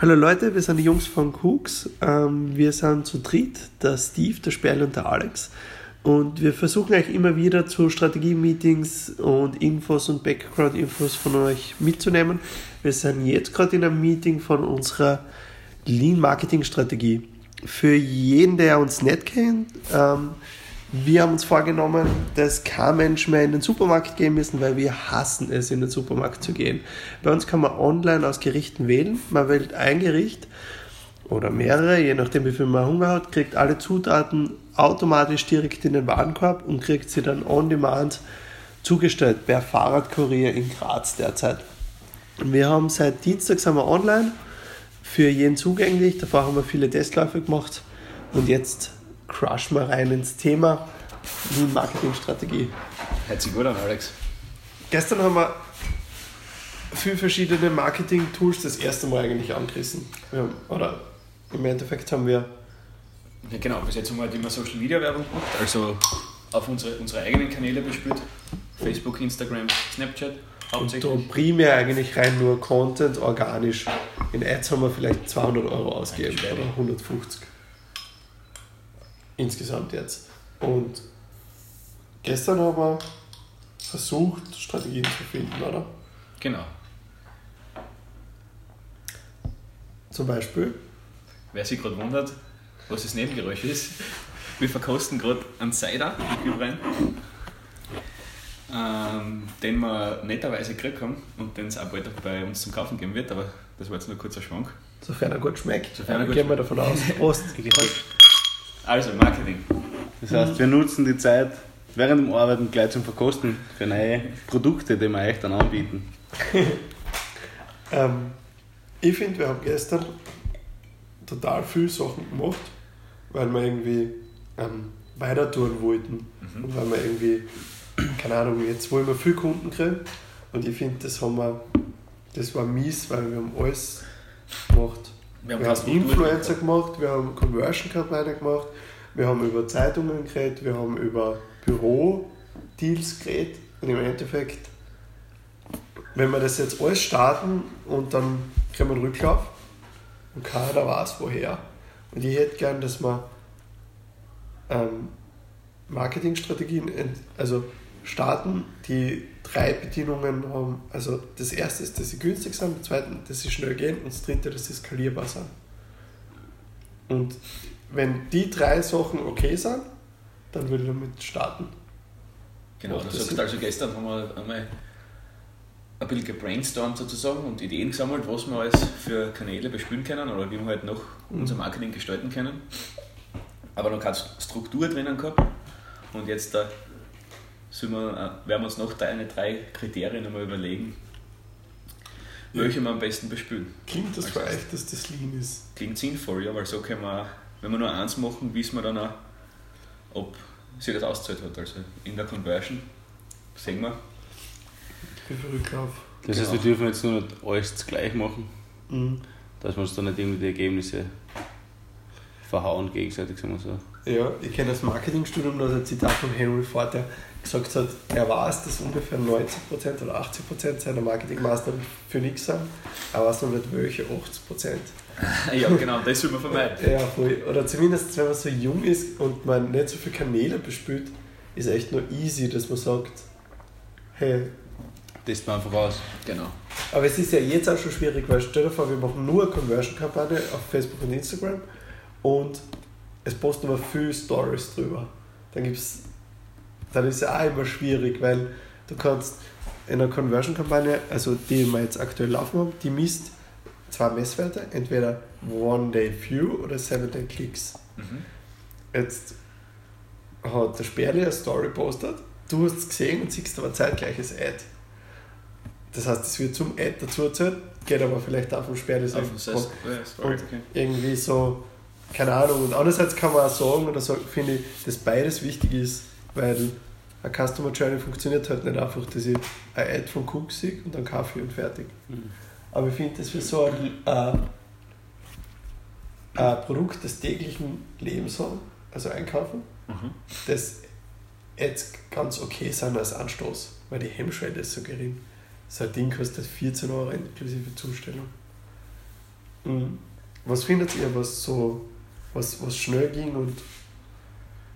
Hallo Leute, wir sind die Jungs von Cooks. Ähm, wir sind zu dritt, der Steve, der Sperl und der Alex. Und wir versuchen euch immer wieder zu Strategie-Meetings und Infos und Background-Infos von euch mitzunehmen. Wir sind jetzt gerade in einem Meeting von unserer Lean-Marketing-Strategie. Für jeden, der uns nicht kennt, ähm, wir haben uns vorgenommen, dass kein Mensch mehr in den Supermarkt gehen müssen, weil wir hassen es, in den Supermarkt zu gehen. Bei uns kann man online aus Gerichten wählen. Man wählt ein Gericht oder mehrere, je nachdem wie viel man Hunger hat, kriegt alle Zutaten automatisch direkt in den Warenkorb und kriegt sie dann on demand zugestellt per Fahrradkurier in Graz derzeit. Wir haben seit Dienstag sind wir online, für jeden zugänglich. Davor haben wir viele Testläufe gemacht und jetzt crush mal rein ins Thema Marketing-Strategie. Hört sich gut an, Alex. Gestern haben wir viele verschiedene Marketing-Tools das erste Mal eigentlich angerissen. Haben, oder im Endeffekt haben wir. Ja, genau, bis jetzt haben wir halt immer Social Media Werbung gemacht, also auf unsere, unsere eigenen Kanäle bespielt: Facebook, Instagram, Snapchat. Und primär eigentlich rein nur Content, organisch. In Ads haben wir vielleicht 200 Euro ausgegeben oder 150 insgesamt jetzt. Und gestern haben wir versucht, Strategien zu finden, oder? Genau. Zum Beispiel? Wer sich gerade wundert, was das Nebengeräusch ist, wir verkosten gerade einen Cider mit rein, ähm, den wir netterweise gekriegt haben und den es auch bald bei uns zum Kaufen geben wird, aber das war jetzt nur ein kurzer Schwank. Sofern er gut schmeckt. Sofern er gut gehen wir davon aus. Prost. Also, Marketing. Das heißt, wir nutzen die Zeit während dem Arbeiten gleich zum Verkosten für neue Produkte, die wir euch dann anbieten. ähm, ich finde, wir haben gestern total viele Sachen gemacht, weil wir irgendwie ähm, weiter tun wollten. Mhm. Und weil wir irgendwie, keine Ahnung, jetzt wollen wir viele Kunden kriegen. Und ich finde, das haben wir, das war mies, weil wir haben alles gemacht. Wir haben, wir haben Influencer gemacht, wir haben Conversion-Kampagne gemacht, wir haben über Zeitungen geredet, wir haben über Büro-Deals geredet und im Endeffekt, wenn wir das jetzt alles starten und dann kriegen wir einen Rücklauf und keiner weiß woher. Und ich hätte gern, dass wir ähm, Marketingstrategien also starten, die drei Bedienungen haben. Also das erste ist, dass sie günstig sind, das zweite, dass sie schnell gehen und das dritte, dass sie skalierbar sind. Und wenn die drei Sachen okay sind, dann würde ich damit starten. Genau, das sagst also gestern haben wir einmal ein bisschen gebrainstormt sozusagen und Ideen gesammelt, was wir alles für Kanäle bespielen können oder wie wir halt noch mhm. unser Marketing gestalten können. Aber noch keine Struktur drinnen gehabt. Und jetzt da wir, äh, werden wir uns noch deine drei Kriterien einmal überlegen, welche wir am besten bespielen. Klingt das für euch, dass das Lean ist? Klingt sinnvoll, ja, weil so können wir, wenn wir nur eins machen, wissen wir dann auch, ob sich das auszahlt hat. Also in der Conversion sehen wir. Wie viel Rücklauf? Das genau. heißt, wir dürfen jetzt nur nicht alles gleich machen, mhm. dass wir uns dann nicht irgendwie die Ergebnisse verhauen gegenseitig, sagen wir so. Ja, ich kenne das Marketingstudium, da ist ein Zitat von Henry Ford, der gesagt hat, er weiß, dass ungefähr 90% oder 80% seiner Marketingmaster für nichts sind, er weiß noch nicht welche 80%. ja, genau, das will man vermeiden. Ja, voll. Oder zumindest, wenn man so jung ist und man nicht so viele Kanäle bespielt, ist echt nur easy, dass man sagt, hey. Das man einfach aus. Genau. Aber es ist ja jetzt auch schon schwierig, weil stell dir vor, wir machen nur eine Conversion-Kampagne auf Facebook und Instagram und es posten aber viele Stories drüber. Dann gibt's, dann ist es auch immer schwierig, weil du kannst in einer Conversion-Kampagne, also die wir jetzt aktuell laufen haben, die misst zwei Messwerte, entweder One-Day-View oder Seven-Day-Clicks. Mhm. Jetzt hat der Sperli eine Story postet, du hast es gesehen und siehst aber zeitgleiches Ad. Das heißt, es wird zum Ad dazu erzählt, geht aber vielleicht auch vom Sperli selbst. Auf Story, okay. Irgendwie so keine Ahnung. Und andererseits kann man auch sagen, oder so, finde ich, dass beides wichtig ist, weil eine Customer Journey funktioniert halt nicht einfach, dass ich ein Ad von Cook sehe und dann Kaffee und fertig. Mhm. Aber ich finde, dass wir so ein, äh, ein Produkt des täglichen Lebens haben, also einkaufen, mhm. das jetzt ganz okay sein als Anstoß, weil die Hemmschwelle ist so gering. So ein Ding kostet 14 Euro inklusive Zustellung. Mhm. Was findet ihr, was so, was, was schnell ging und.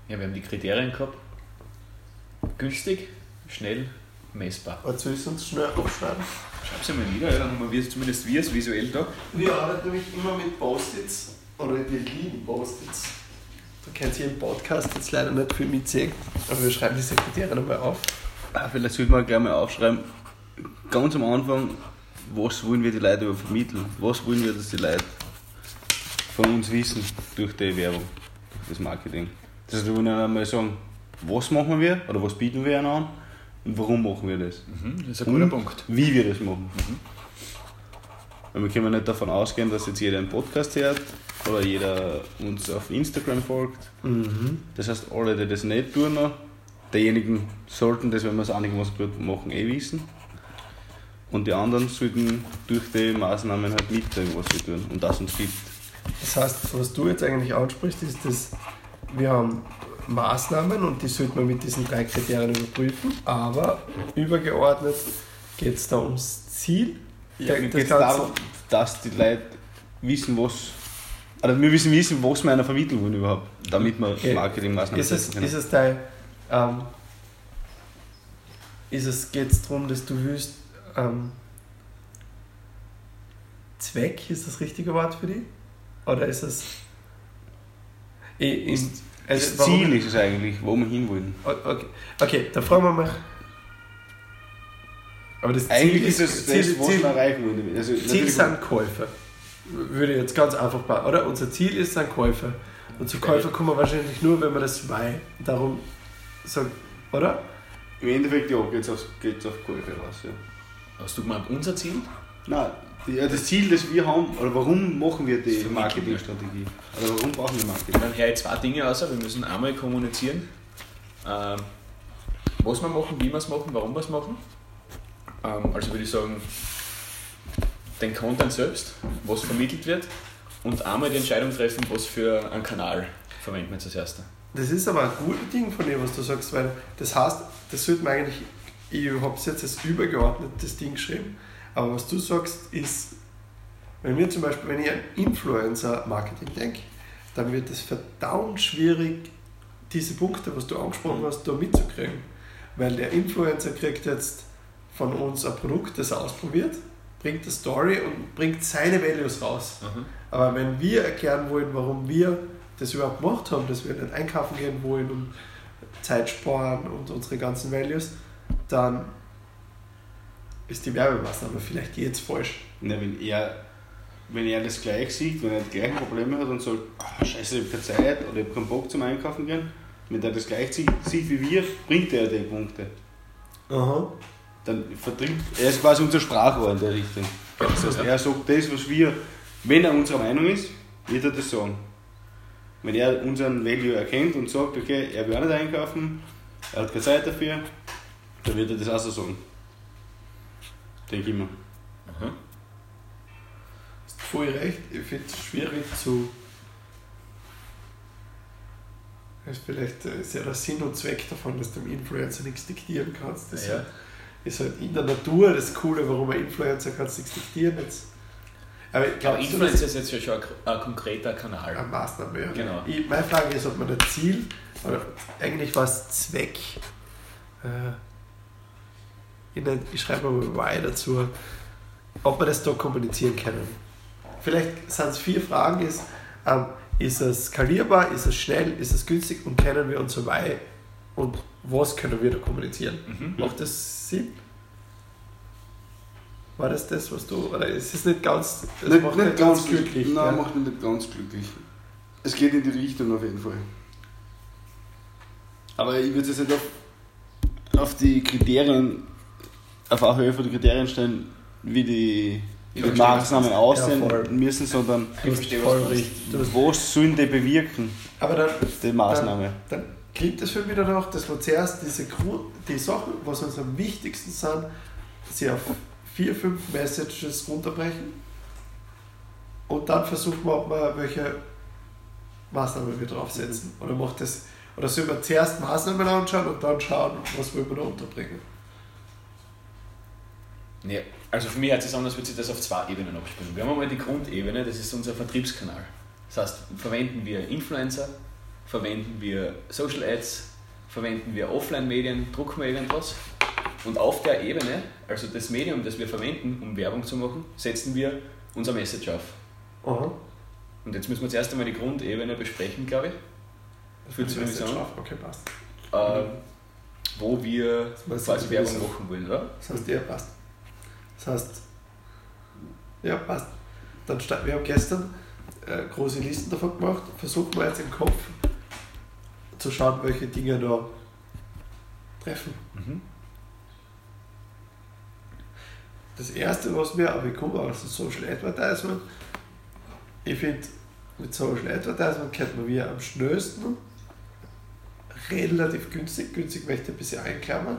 Ja, wir haben die Kriterien gehabt. Günstig, schnell, messbar. Was willst du uns schnell aufschreiben? Schreib sie mal nieder, ja, dann haben wir zumindest wir es visuell da. Wir arbeiten nämlich immer mit Post-its, oder wir lieben Post-its. Du kennst hier im Podcast jetzt leider nicht viel mitsehen, aber wir schreiben die Sekretäre nochmal auf. Ah, vielleicht sollte man gleich mal aufschreiben, ganz am Anfang, was wollen wir die Leute über vermitteln? Was wollen wir, dass die Leute von uns wissen durch die Werbung, durch das Marketing? Das heißt, wir wollen einmal sagen, was machen wir oder was bieten wir ihnen an und warum machen wir das? Mhm, das ist ein guter und Punkt. Wie wir das machen. Mhm. Weil wir können nicht davon ausgehen, dass jetzt jeder einen Podcast hört oder jeder uns auf Instagram folgt. Mhm. Das heißt, alle, die das nicht tun, noch, diejenigen sollten das, wenn wir es einigermaßen gut machen, eh wissen. Und die anderen sollten durch die Maßnahmen halt mitkriegen, was sie tun und das uns gibt. Das heißt, was du jetzt eigentlich ansprichst, ist, dass wir haben Maßnahmen und die sollte man mit diesen drei Kriterien überprüfen, aber übergeordnet geht es da ums Ziel. Ja, das geht es Ganze- darum, dass die Leute wissen, was. Oder wir müssen wissen, was wir einer vermitteln wollen überhaupt, damit wir Okay. Marketingmaßnahmen Ist es, ist es dein. Ähm, ist es, geht es darum, dass du willst. Ähm, Zweck, ist das richtige Wort für dich? Oder ist es. I- in- also das warum- Ziel ist es eigentlich, wo wir hinwollen. Okay, okay dann fragen wir mal. Aber das Eigentlich Ziel ist es Ziel, das, was Ziel, wir erreichen wollen. Also Ziel natürlich- sind Käufer. Würde ich jetzt ganz einfach machen, oder? Unser Ziel ist sind Käufer. Und zu Käufer kommen wir wahrscheinlich nur, wenn wir das Weil darum sagen, oder? Im Endeffekt ja, geht es auf, geht's auf Käufe raus. Ja. Hast du gemeint, unser Ziel? Nein, ja, das Ziel, das wir haben, oder warum machen wir die. Marketingstrategie? Oder warum brauchen wir Marketing? Dann höre ich zwei Dinge aus. Wir müssen einmal kommunizieren, ähm, was wir machen, wie wir es machen, warum wir es machen. Ähm, also würde ich sagen, den Content selbst, was vermittelt wird und einmal die Entscheidung treffen, was für einen Kanal verwenden wir jetzt als erster. Das ist aber ein gutes Ding von dem, was du sagst, weil das heißt, das sollte man eigentlich, ich habe es jetzt als übergeordnetes Ding geschrieben, aber was du sagst ist, wenn wir zum Beispiel, wenn ich an Influencer-Marketing denke, dann wird es verdammt schwierig, diese Punkte, was du angesprochen hast, da mitzukriegen. Weil der Influencer kriegt jetzt von uns ein Produkt, das er ausprobiert, bringt eine Story und bringt seine Values raus. Aber wenn wir erklären wollen, warum wir das überhaupt gemacht haben, dass wir nicht einkaufen gehen wollen und Zeit sparen und unsere ganzen Values, dann ist die Werbemaßnahme vielleicht jetzt falsch. Na, wenn, er, wenn er das gleich sieht, wenn er die gleichen Probleme hat und sagt, ah, scheiße, ich habe keine Zeit oder ich habe keinen Bock zum Einkaufen gehen, wenn er das gleich sieht, sieht wie wir, bringt er die Punkte. Aha. Dann vertritt er ist quasi unser Sprachrohr in der Richtung. Das heißt, er sagt das, was wir, wenn er unserer Meinung ist, wird er das sagen. Wenn er unseren Value erkennt und sagt, okay, er will auch nicht einkaufen, er hat keine Zeit dafür, dann wird er das auch so sagen. Denke ich mir. Aha. Hast voll recht, ich finde es schwierig zu. Das ist vielleicht äh, ist ja der Sinn und Zweck davon, dass du dem Influencer nichts diktieren kannst. Das Ja. ist halt in der Natur das Coole, warum ein Influencer kannst nichts diktieren jetzt. Aber glaube, Influencer ist jetzt ja schon ein, ein konkreter Kanal. eine Maßnahme. Ja. Genau. Ich, meine Frage ist, ob man das Ziel, oder eigentlich war es Zweck, äh, ich, nenn- ich schreibe mal Y dazu, ob wir das da kommunizieren können. Vielleicht sind es vier Fragen, ist, ähm, ist es skalierbar, ist es schnell, ist es günstig und kennen wir unser Y und was können wir da kommunizieren? Mhm. Macht das Sinn? War das das, was du, oder ist es nicht ganz, das nicht, macht nicht ganz glücklich? Nein, ja? macht mich nicht ganz glücklich. Es geht in die Richtung auf jeden Fall. Aber ich würde es jetzt nicht auf, auf die Kriterien, auf auch Höhe von den Kriterien stellen, wie die, Ich die Maßnahmen Ja, aussehen voll. müssen, sondern verstehe, was sollen die bewirken, Aber dann, die Maßnahme. dann klingt es für mich danach, dass wir zuerst diese die Sachen, was uns am wichtigsten sind, sie auf vier, fünf Messages runterbrechen und dann versuchen wir, ob wir welche Maßnahmen wir draufsetzen. Oder macht das, oder sollen wir zuerst Maßnahmen anschauen und dann schauen, was wir da unterbringen. Ja, Also für mich hat es an, als würde sich das auf zwei Ebenen abspielen. Wir haben einmal die Grundebene, das ist unser Vertriebskanal. Das heißt, verwenden wir Influencer, verwenden wir Social Ads, verwenden wir Offline-Medien, drucken wir irgendwas. Und auf der Ebene, also das Medium, das wir verwenden, um Werbung zu machen, setzen wir unser Message auf. Aha. Und jetzt müssen wir zuerst einmal die Grundebene besprechen, glaube ich. Fühlt sich so an. Okay, passt. Äh, wo wir quasi Werbung machen wollen, oder? Das heißt, ja, passt. Das heißt, ja, passt. Dann wir haben gestern äh, große Listen davon gemacht. Versuchen wir jetzt im Kopf zu schauen, welche Dinge da treffen. Mhm. Das erste, was mir aber kommt, aus dem Social Advertisement, ich finde, mit Social Advertisement kennt man wir am schnellsten, relativ günstig, günstig möchte ich ein bisschen einklammern,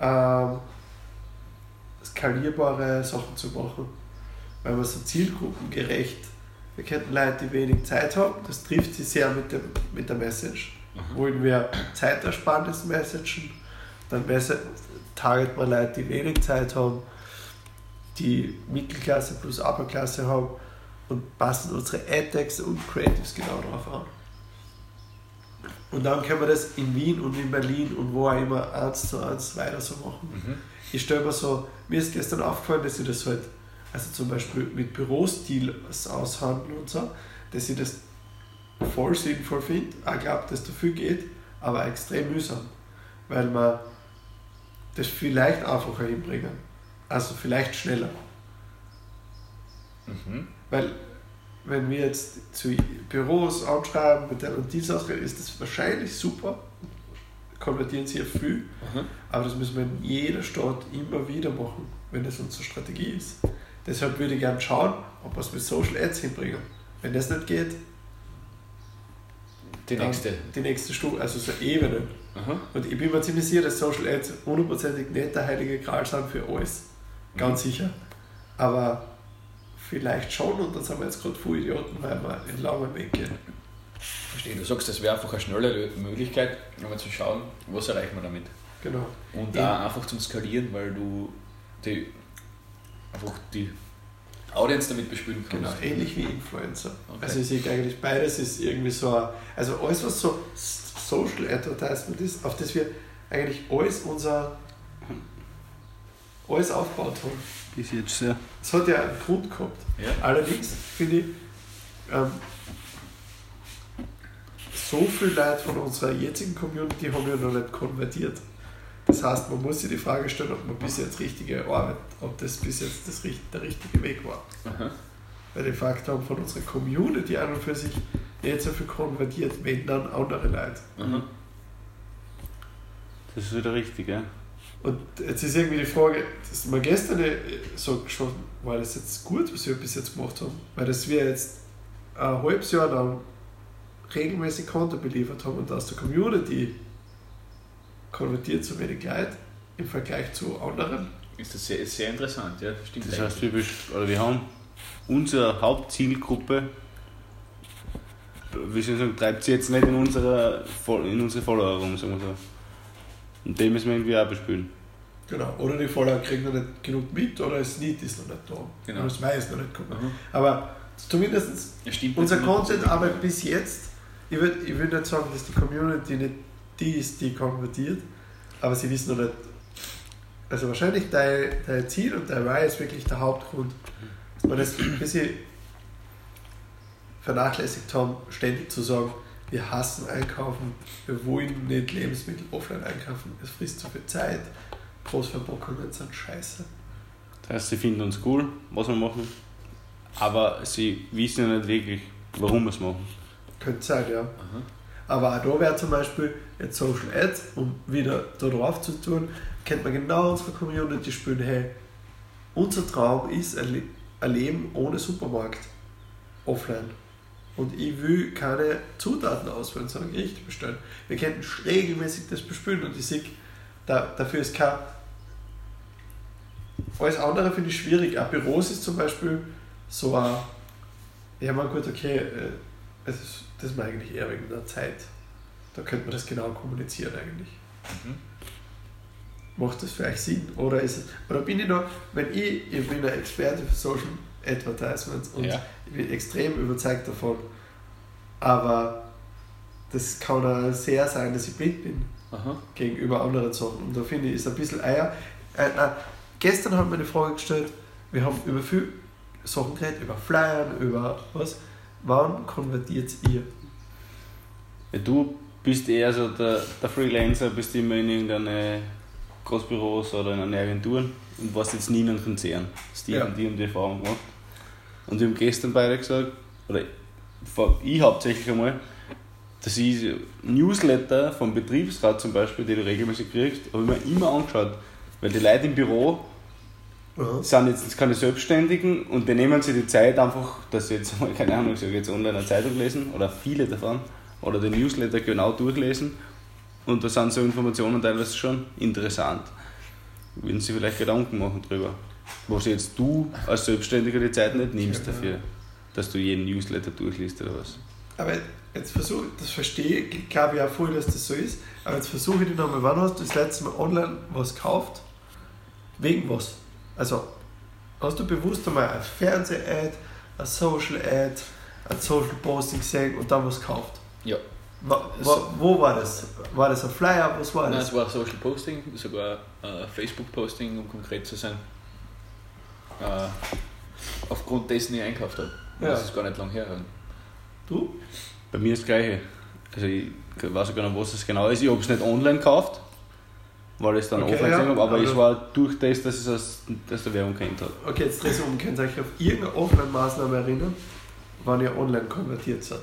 ähm, skalierbare Sachen zu machen, weil man so zielgruppengerecht, wir kennen Leute, die wenig Zeit haben, das trifft sich sehr mit, dem, mit der Message. Mhm. Wollen wir Zeitersparnis messagen, dann target man Leute, die wenig Zeit haben, die Mittelklasse plus Upperklasse haben und passen unsere Ad-Texte und Creatives genau darauf an. Und dann können wir das in Wien und in Berlin und wo auch immer eins zu eins weiter so machen. Mhm. Ich stelle mir so, mir ist gestern aufgefallen, dass ich das halt, also zum Beispiel mit Bürostil aushandeln und so, dass ich das voll sinnvoll finde. Ich glaube, dass dafür geht, aber extrem mühsam, weil man das vielleicht einfacher hinbringen. Also vielleicht schneller. Mhm. Weil wenn wir jetzt zu Büros anschreiben mit der und die Sache, ist das wahrscheinlich super. Konvertieren sehr viel. Mhm. Aber das müssen wir in jeder Stadt immer wieder machen, wenn das unsere Strategie ist. Deshalb würde ich gerne schauen, ob wir es mit Social Ads hinbringen. Wenn das nicht geht, die nächste. Die nächste Stufe, also so Ebenen. Mhm. Und ich bin mir ziemlich sicher, dass Social Ads hundertprozentig nicht der heilige Gral sind für alles. Ganz mhm. sicher. Aber vielleicht schon und dann sind wir jetzt gerade voll Idioten, weil wir in langen Weg gehen. Verstehe. Du sagst, das wäre einfach eine schnelle Möglichkeit, um zu schauen, was erreichen wir damit. Genau. Und auch einfach zum Skalieren, weil du die, einfach die Audience damit bespülen kannst. Genau, ähnlich wie Influencer. Okay. Also ich sehe eigentlich beides ist irgendwie so, ein, also alles was so Social Advertisement ist, auf das wir eigentlich alles unser alles aufgebaut haben. Bis jetzt, ja. Das hat ja einen Grund gehabt. Ja. Allerdings finde ich, ähm, so viele Leute von unserer jetzigen Community haben ja noch nicht konvertiert. Das heißt, man muss sich die Frage stellen, ob man bis jetzt richtige Arbeit, ob das bis jetzt das, der richtige Weg war. Aha. Weil de facto haben von unserer Community an und für sich nicht so viel konvertiert, wenn dann andere Leute. Aha. Das ist wieder richtig, ja. Und jetzt ist irgendwie die Frage, dass wir gestern so schon, war das jetzt gut, was wir bis jetzt gemacht haben? Weil das wir jetzt ein halbes Jahr lang regelmäßig Content beliefert haben und aus der Community konvertiert zu wenig Leute im Vergleich zu anderen. Ist das sehr, sehr interessant, ja, stimmt. Das heißt, typisch, oder wir haben unsere Hauptzielgruppe, wie soll ich sagen, treibt sie jetzt nicht in, unserer, in unsere Follower rum, sagen wir so. Und dem müssen wir irgendwie auch bespielen. Genau, oder die Follower kriegen noch nicht genug mit oder das Need ist noch nicht da. Genau. Oder das Weiß noch nicht gekommen. Mhm. Aber zumindest ja, unser Content arbeitet bis jetzt, ich würde ich würd nicht sagen, dass die Community nicht die ist, die konvertiert, aber sie wissen noch nicht, also wahrscheinlich dein, dein Ziel und dein Why ist wirklich der Hauptgrund, dass wir das ein bisschen vernachlässigt haben, ständig zu sagen, wir hassen einkaufen, wir wollen nicht Lebensmittel offline einkaufen, es frisst zu viel Zeit, Großverpackungen sind scheiße. Das heißt, sie finden uns cool, was wir machen, aber sie wissen ja nicht wirklich, warum wir es machen. Könnte sein, ja. Aha. Aber auch da wäre zum Beispiel jetzt Social Ads, um wieder da drauf zu tun, kennt man genau unsere Community spielen, hey, unser Traum ist ein, Leben ohne Supermarkt, offline. Und ich will keine Zutaten auswählen, sondern Gerichte bestellen. Wir könnten regelmäßig das bespülen und ich sehe, da, dafür ist kein. Alles andere finde ich schwierig. Auch Büros ist zum Beispiel so ein. Ja, mal gut, okay, es ist, das ist mir eigentlich eher wegen der Zeit. Da könnte man das genau kommunizieren eigentlich. Mhm. macht das euch Sinn? Oder, ist es, oder bin ich noch, wenn ich, ich bin ein Experte für Social Advertisements und ja. ich bin extrem überzeugt davon, aber das kann auch sehr sein, dass ich blind bin Aha. gegenüber anderen Sachen. Und da finde ich, ist ein bisschen Eier. Äh, nein, gestern haben wir eine Frage gestellt, wir haben über viele Sachen geredet, über Flyern, über was. Wann konvertiert ihr? Ja, du bist eher so der, der Freelancer, bist immer in irgendeine Großbüros oder in eine Agenturen und warst jetzt nie in einem Konzern. Hast die ja. und die und die Erfahrung gemacht. Und wir haben gestern beide gesagt, oder ich hauptsächlich einmal, dass ich Newsletter vom Betriebsrat zum Beispiel, die du regelmäßig kriegst, habe ich mir immer angeschaut. Weil die Leute im Büro Aha. sind jetzt keine Selbstständigen und die nehmen sich die Zeit einfach, dass sie jetzt mal, keine Ahnung, ich sage jetzt online eine Zeitung lesen oder viele davon oder den Newsletter genau durchlesen und da sind so Informationen teilweise schon interessant. Würden sie vielleicht Gedanken machen drüber. Was jetzt du als Selbstständiger die Zeit nicht nimmst dafür, dass du jeden Newsletter durchliest oder was. Aber jetzt versuche das verstehe ich, glaube ich auch voll, dass das so ist, aber jetzt versuche ich dich nochmal, wann hast du das letzte Mal online was gekauft? Wegen was? Also, hast du bewusst einmal ein Fernseh-Ad, ein Social-Ad, ein Social-Posting gesehen und dann was gekauft? Ja. Wo, wo, wo, war das? War das ein Flyer? Was war Nein, das? es war Social Posting, sogar äh, Facebook Posting, um konkret zu sein. Äh, aufgrund dessen ich einkauft habe. Ja. Das ist gar nicht lang her. Du? Bei mir ist das gleiche. Also ich weiß auch gar nicht, was es genau ist. Ich habe es nicht online gekauft, weil ich es dann okay, offline ja, habe, aber, aber es war durch das, dass ich es aus der Werbung kennt habe. Okay, jetzt drehst du um, könnt ihr euch auf irgendeine Offline-Maßnahme erinnern, wann ihr online konvertiert seid?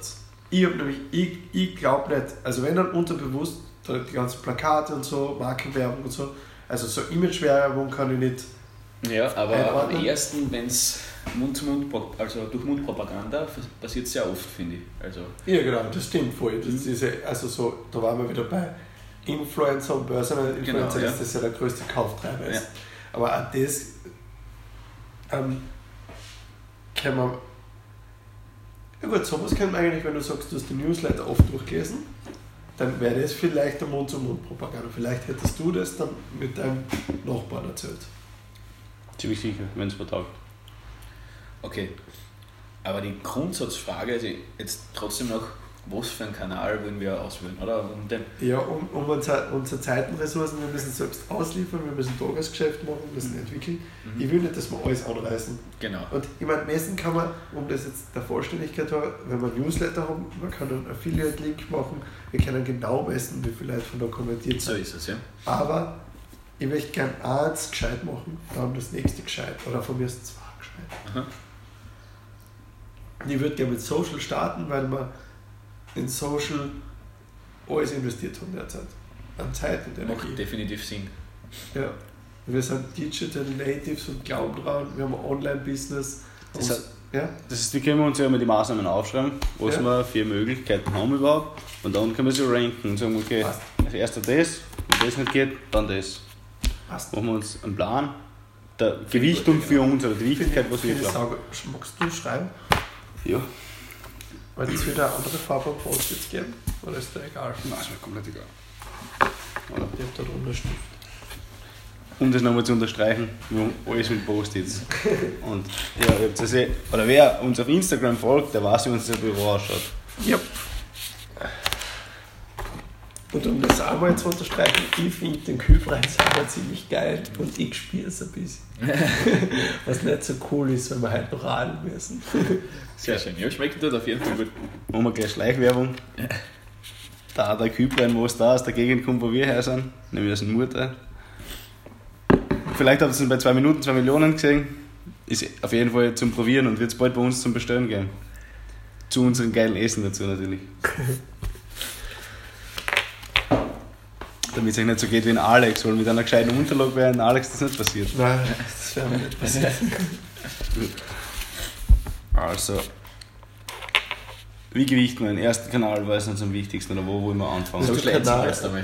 Ich habe nämlich, ich, ich glaube nicht, also wenn dann unterbewusst, die ganzen Plakate und so, Markenwerbung und so, also so Imagewerbung kann ich nicht. Ja, aber am ersten, wenn es Mund zu Mund, also durch Mundpropaganda passiert sehr oft, finde ich. Also ja, genau, das stimmt voll. Das ist diese, also so, da waren wir wieder bei Influencer und Börseninfluencer, genau, ja. dass das ja der größte Kauftreiber ist. Ja. Aber auch das ähm, kann man. Ja gut, sowas kann man eigentlich, wenn du sagst, du hast die Newsletter oft durchgelesen, dann wäre das vielleicht der Mund-zu-Mund-Propaganda. Vielleicht hättest du das dann mit deinem Nachbarn erzählt. Ziemlich sicher, wenn es vertagt. Okay, aber die Grundsatzfrage ist jetzt trotzdem noch, was für einen Kanal wollen wir auswählen, oder? Um den ja, um, um unser, unsere Zeitenressourcen, wir müssen selbst ausliefern, wir müssen Tagesgeschäft machen, wir müssen mhm. entwickeln. Mhm. Ich will nicht, dass wir alles anreißen. Genau. Und ich meine, messen kann man, um das jetzt der Vollständigkeit haben, wenn wir Newsletter haben, man kann einen Affiliate-Link machen, wir können genau messen, wie viele Leute von da konvertiert sind. So ist es, ja. Aber ich möchte gerne eins gescheit machen, dann das nächste gescheit, oder von mir ist zwei gescheit. Aha. Ich würde gerne mit Social starten, weil wir in Social alles investiert haben derzeit. An Zeit und Energie. Macht definitiv Sinn. Ja. Wir sind Digital Natives und glauben dran, wir haben ein Online-Business. Das, heißt, ja? das heißt, wir können uns ja immer die Maßnahmen aufschreiben, was ja. wir für Möglichkeiten haben überhaupt. Und dann können wir sie ranken und sagen, okay, Passt. als erster das, wenn das nicht geht, dann das. Passt. Machen wir uns einen Plan der Gewichtung für uns oder die Wichtigkeit, was wir sagen. Magst du schreiben? Ja. Wollt es wieder andere Farbe Post-its geben? Oder ist der egal? Nein, ist mir komplett egal. Oder? Ich habe da Unterstift. Um das nochmal zu unterstreichen, wir haben alles mit Post-its. Und ja, ihr habt eh, oder wer uns auf Instagram folgt, der weiß, wie unser Büro ausschaut. Ja. Und um das auch mal zu unterstreichen, ich finde den Kühlpreis aber ziemlich geil und ich spiele es ein bisschen. Was nicht so cool ist, wenn wir halt noch radeln müssen. Sehr schön. Ja, schmeckt dort auf jeden Fall gut. Machen wir gleich Schleichwerbung. Da der Kühlpreis, wo es da aus der Gegend kommt, wo wir her sind, nämlich aus dem Mutter. Vielleicht habt ihr es bei 2 Minuten 2 Millionen gesehen. Ist auf jeden Fall zum Probieren und wird es bald bei uns zum Bestellen gehen. Zu unserem geilen Essen dazu natürlich. Damit es euch nicht so geht wie ein Alex, weil mit einer gescheiten Unterlage wäre ein Alex das nicht passiert. Nein, das wäre mir nicht passiert. also, wie gewichten wir den ersten Kanal, weil es uns am wichtigsten oder wo wollen wir anfangen? So schlecht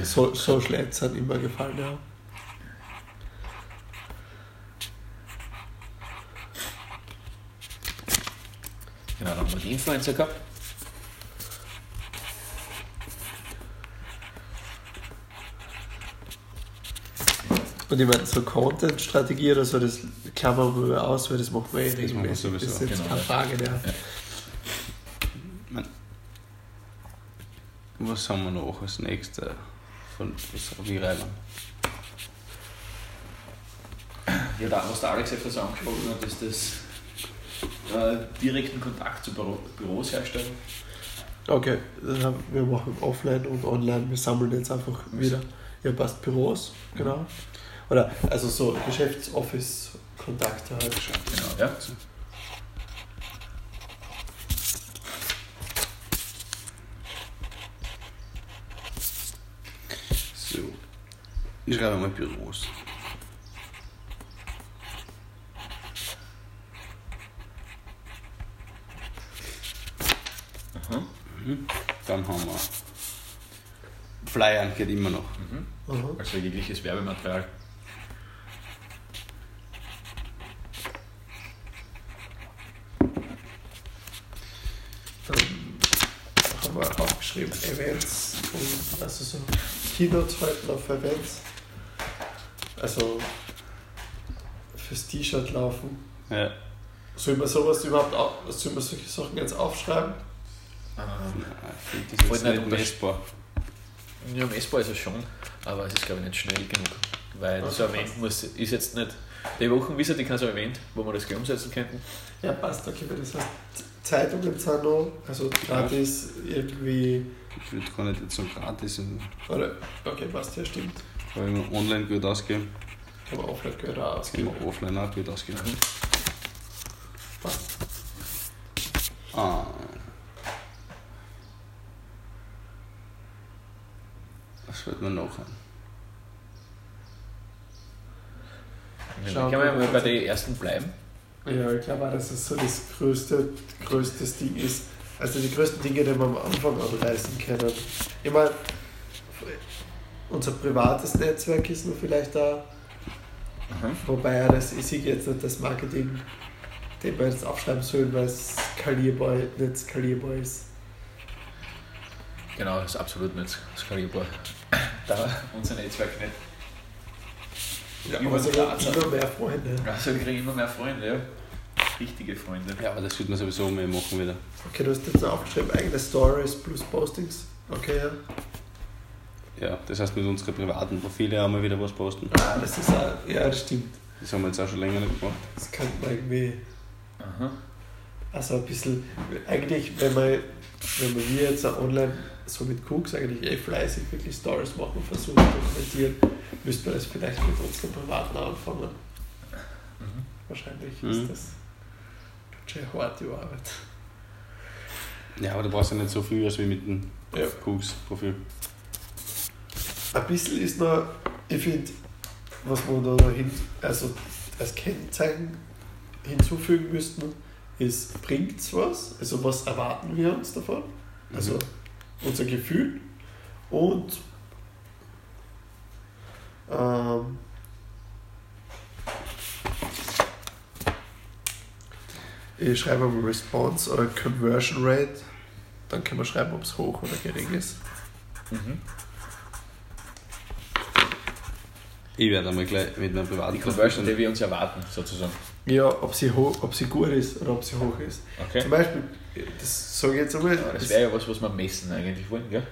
so, so schlecht hat immer gefallen, ja. Genau, dann haben wir die Influencer gehabt. Und ich meine, so Content-Strategie oder so, das klammern wir aus, weil das machen wir eh regelmäßig. Das ist jetzt genau, keine Frage, ja. ja. Was haben wir noch als nächstes? Von was habe ich rein? Ja, da, was der Alex etwas angesprochen hat, ist das äh, direkten Kontakt zu Büro, Büros herstellen. Okay, wir machen offline und online, wir sammeln jetzt einfach wieder. Ja, passt Büros, genau. Oder also so Geschäftsoffice-Kontakte halt. Genau, ja. So. Ich schreibe mal Büros. Mhm. Dann haben wir Flyern, geht immer noch. Mhm. Also jegliches Werbematerial. Wir aufgeschrieben Events und also so Keynotes halten auf Events. Also fürs T-Shirt laufen. Ja. Soll man sowas überhaupt, soll man solche Sachen jetzt aufschreiben? Ähm, ich finde das ist nicht messbar. Ja, messbar ist es schon, aber es ist glaube ich nicht schnell genug. Weil okay, so ein Event muss, ist jetzt nicht. Die Wochenvisa, die kann so ein Event, wo wir das gleich umsetzen könnten. Ja, passt, okay, das heißt, Zeitungen sind noch, also gratis irgendwie. Ich würde gar nicht jetzt so gratis. Oder, okay, passt, ja, stimmt. Weil wir online gut ausgeben. Kann man offline gut ausgeben. Kann man offline auch gut ausgeben. Mhm. Passt. Ah. Was wird man noch haben? Schauen kann man mal bei den ersten bleiben. Ja, ich glaube auch, dass es so das größte, größte Ding ist. Also die größten Dinge, die wir am Anfang anreißen können. Ich meine, unser privates Netzwerk ist nur vielleicht da. Mhm. Wobei das, ich sehe jetzt nicht das Marketing, den wir jetzt aufschreiben sollen, weil es skalierbar, nicht skalierbar ist. Genau, das ist absolut nicht skalierbar. Da unser Netzwerk nicht. Ja, immer, also immer mehr Freunde. Also wir kriegen immer mehr Freunde, ja. Richtige Freunde. Ja, aber das wird man sowieso mehr machen wieder. Okay, du hast jetzt aufgeschrieben, eigene Stories plus Postings. Okay, ja. Ja, das heißt, mit unseren privaten Profile haben wir wieder was posten. Ah, das ist auch, ja, das stimmt. Das haben wir jetzt auch schon länger nicht gemacht. Das könnte man irgendwie. Aha. Also ein bisschen, eigentlich, wenn man, wenn man wir jetzt online so mit Cooks eigentlich eh fleißig wirklich Stories machen, versuchen zu dokumentieren, müsste man das vielleicht mit unseren Privaten anfangen. Mhm. Wahrscheinlich mhm. ist das schon hart die Arbeit. Ja, aber du brauchst ja nicht so viel als wie mit dem ja. Cooks-Profil. Ein bisschen ist noch, ich finde, was wir da hin, also als Kennzeichen hinzufügen müssten, ist, bringt es was? Also was erwarten wir uns davon? Also mhm unser Gefühl und ähm, ich schreibe mal Response oder Conversion Rate, dann können wir schreiben, ob es hoch oder gering ist. Mhm. Ich werde einmal gleich mit meinem privaten Die Conversion, die wir uns erwarten, sozusagen. Ja, ob sie, hoch, ob sie gut ist oder ob sie hoch ist. Okay. Zum Beispiel, das sage ich jetzt einmal. Aber das wäre ja was, was wir messen eigentlich wollen, gell?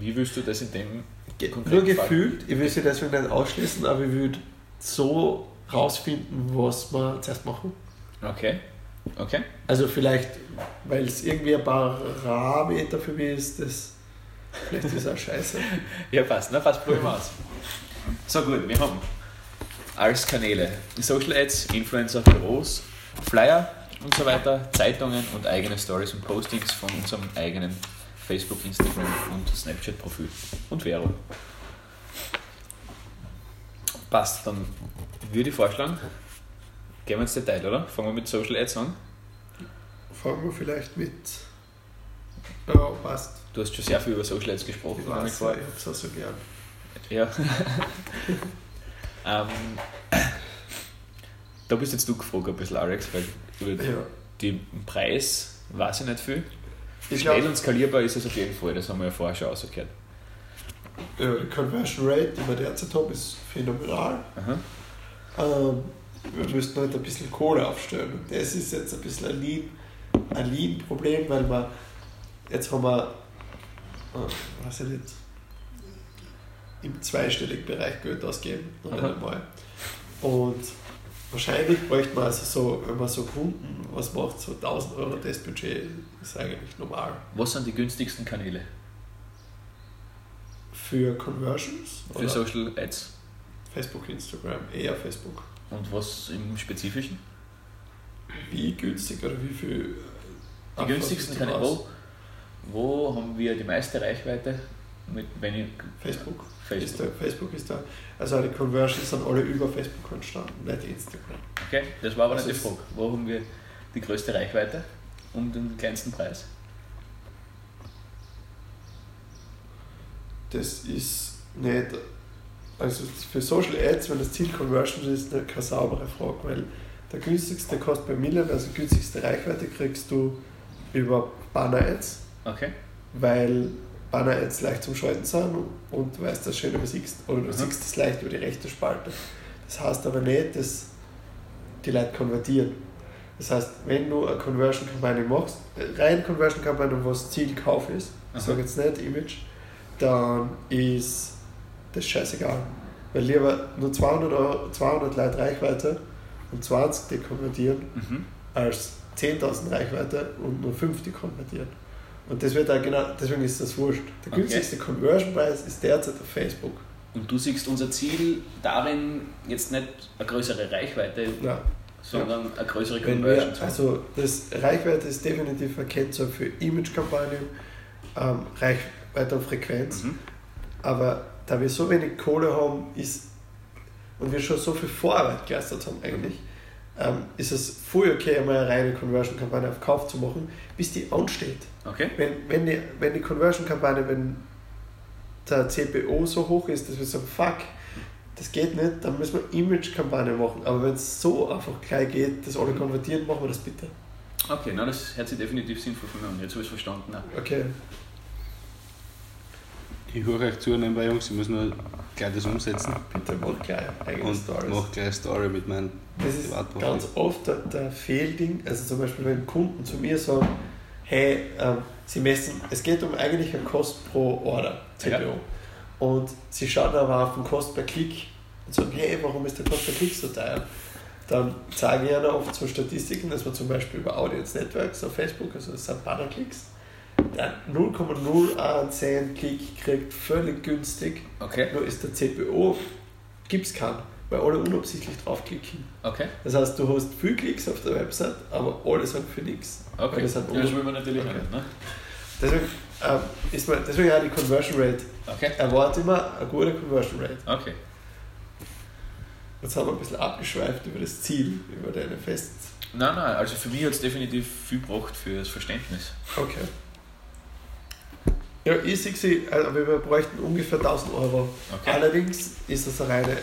Wie willst du das in dem Nur gefühlt, Fall? ich will sie deswegen nicht ausschließen, aber ich würde so rausfinden, was wir zuerst machen. Okay. Okay. Also vielleicht, weil es irgendwie ein Parameter für mich ist, das vielleicht ist auch scheiße. ja, passt, ne? Passt, probieren wir aus. So gut, wir haben als Kanäle Social Ads, Influencer, Büros, Flyer und so weiter, Zeitungen und eigene Stories und Postings von unserem eigenen Facebook, Instagram und Snapchat-Profil und Werbung. Passt, dann würde ich vorschlagen, gehen wir ins Detail, oder? Fangen wir mit Social Ads an. Fangen wir vielleicht mit. Ja, passt. Du hast schon sehr viel über Social Ads gesprochen. Ich, weiß, ich habe es auch so gern. Ja. ähm, da bist jetzt du gefragt, ein bisschen, Alex, weil über ja. den Preis weiß ich nicht viel. Ich Schnell glaub, und skalierbar ist es auf jeden Fall, das haben wir ja vorher schon ausgehört. Ja, die Conversion Rate, die wir derzeit haben, ist phänomenal. Ähm, wir müssten halt ein bisschen Kohle aufstellen. Und das ist jetzt ein bisschen ein Lean, ein Lean-Problem, weil wir jetzt haben wir, äh, weiß ich nicht, im zweistelligen Bereich Geld ausgeben. Noch einmal. Und wahrscheinlich bräuchte man also so, wenn man so Kunden was macht, so 1000 Euro das Budget ist eigentlich normal. Was sind die günstigsten Kanäle? Für Conversions? Für Social Ads? Facebook, Instagram, eher Facebook. Und was im Spezifischen? Wie günstig oder wie viel? Die günstigsten Kanäle. Wo, wo haben wir die meiste Reichweite? Mit, wenn ich, Facebook. Facebook. Ist da, Facebook ist da. Also die Conversions sind alle über Facebook entstanden, nicht Instagram. Okay, das war aber also nicht die Frage. Wo haben wir die größte Reichweite um den kleinsten Preis? Das ist nicht. Also für Social Ads, wenn das Ziel Conversion ist, nicht keine saubere Frage, weil der günstigste kostet bei Million, also die günstigste Reichweite kriegst du über Banner Ads. Okay. Weil Banner jetzt leicht zum Schalten sind und du weißt das schön übersiegst oder du mhm. siehst es leicht über die rechte Spalte. Das heißt aber nicht, dass die Leute konvertieren. Das heißt, wenn du eine Conversion-Kampagne machst, rein Conversion-Kampagne, wo das Ziel Kauf ist, ich sage jetzt nicht Image, dann ist das scheißegal. Weil lieber nur 200, Euro, 200 Leute Reichweite und 20 die konvertieren, mhm. als 10.000 Reichweite und nur 50 konvertieren. Und das wird genau, deswegen ist das wurscht. Der okay. günstigste Conversion-Preis ist derzeit auf Facebook. Und du siehst unser Ziel darin, jetzt nicht eine größere Reichweite, ja. sondern ja. eine größere Conversion wir, Also das Reichweite ist definitiv ein Kennzahl für Image-Kampagnen, ähm, Reichweite und Frequenz. Mhm. Aber da wir so wenig Kohle haben, ist und wir schon so viel Vorarbeit geleistet haben eigentlich, ähm, ist es voll okay, einmal eine reine Conversion-Kampagne auf Kauf zu machen, bis die ansteht. Okay. Wenn, wenn die, wenn die Conversion-Kampagne, wenn der CPO so hoch ist, dass wir sagen, fuck, das geht nicht, dann müssen wir Image-Kampagne machen. Aber wenn es so einfach gleich geht, dass alle konvertieren, machen wir das bitte. Okay, na, das hört sich definitiv sinnvoll von mir an. Jetzt habe ich es verstanden. Okay. Ich höre euch zu nebenbei, Jungs, ich muss nur gleich das umsetzen. Bitte mach gleich eigene Und Stories. mach gleich Story mit meinem Das ist ganz oft der, der Fehlding, also zum Beispiel wenn Kunden zu mir sagen, hey, ähm, sie messen, es geht um eigentlich eine Kost pro Order, CPO. Ja. Und sie schauen aber auf den Kost per Klick und sagen, hey, warum ist der Kost per Klick so teuer? Dann zeige ich ihnen oft so Statistiken, dass man zum Beispiel über Audience Networks auf Facebook, also das sind Bannerklicks, der 0,01 Klick kriegt völlig günstig. Okay. Nur ist der CPO, gibt es keinen, weil alle unabsichtlich draufklicken. Okay. Das heißt, du hast viel Klicks auf der Website, aber alle sind für nichts. Okay. Das, ja, das will man natürlich okay. nicht. Ne? Deswegen, ähm, ist man, deswegen auch die Conversion Rate. Okay. Erwarte immer eine gute Conversion Rate. Okay. Jetzt haben wir ein bisschen abgeschweift über das Ziel, über deine Fest. Nein, nein, also für mich hat es definitiv viel gebracht für das Verständnis. Okay. Ja, ich sehe also wir bräuchten ungefähr 1000 Euro. Okay. Allerdings ist das eine reine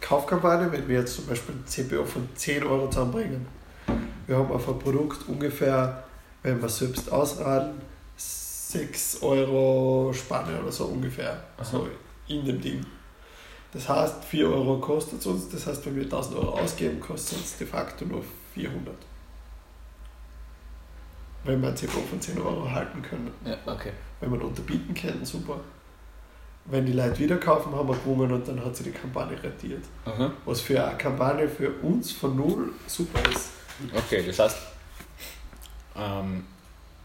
Kaufkampagne, wenn wir jetzt zum Beispiel ein CPO von 10 Euro zusammenbringen. Wir haben auf ein Produkt ungefähr, wenn wir selbst ausraten, 6 Euro Spanne oder so ungefähr. Also in dem Ding. Das heißt, 4 Euro kostet es uns, das heißt, wenn wir 1000 Euro ausgeben, kostet es uns de facto nur 400 wenn wir ein CPO von 10 Euro halten können. Ja, okay. Wenn wir unterbieten können, super. Wenn die Leute wieder kaufen, haben wir gewonnen und dann hat sie die Kampagne rentiert. Aha. Was für eine Kampagne für uns von null super ist. Okay, das heißt, ähm,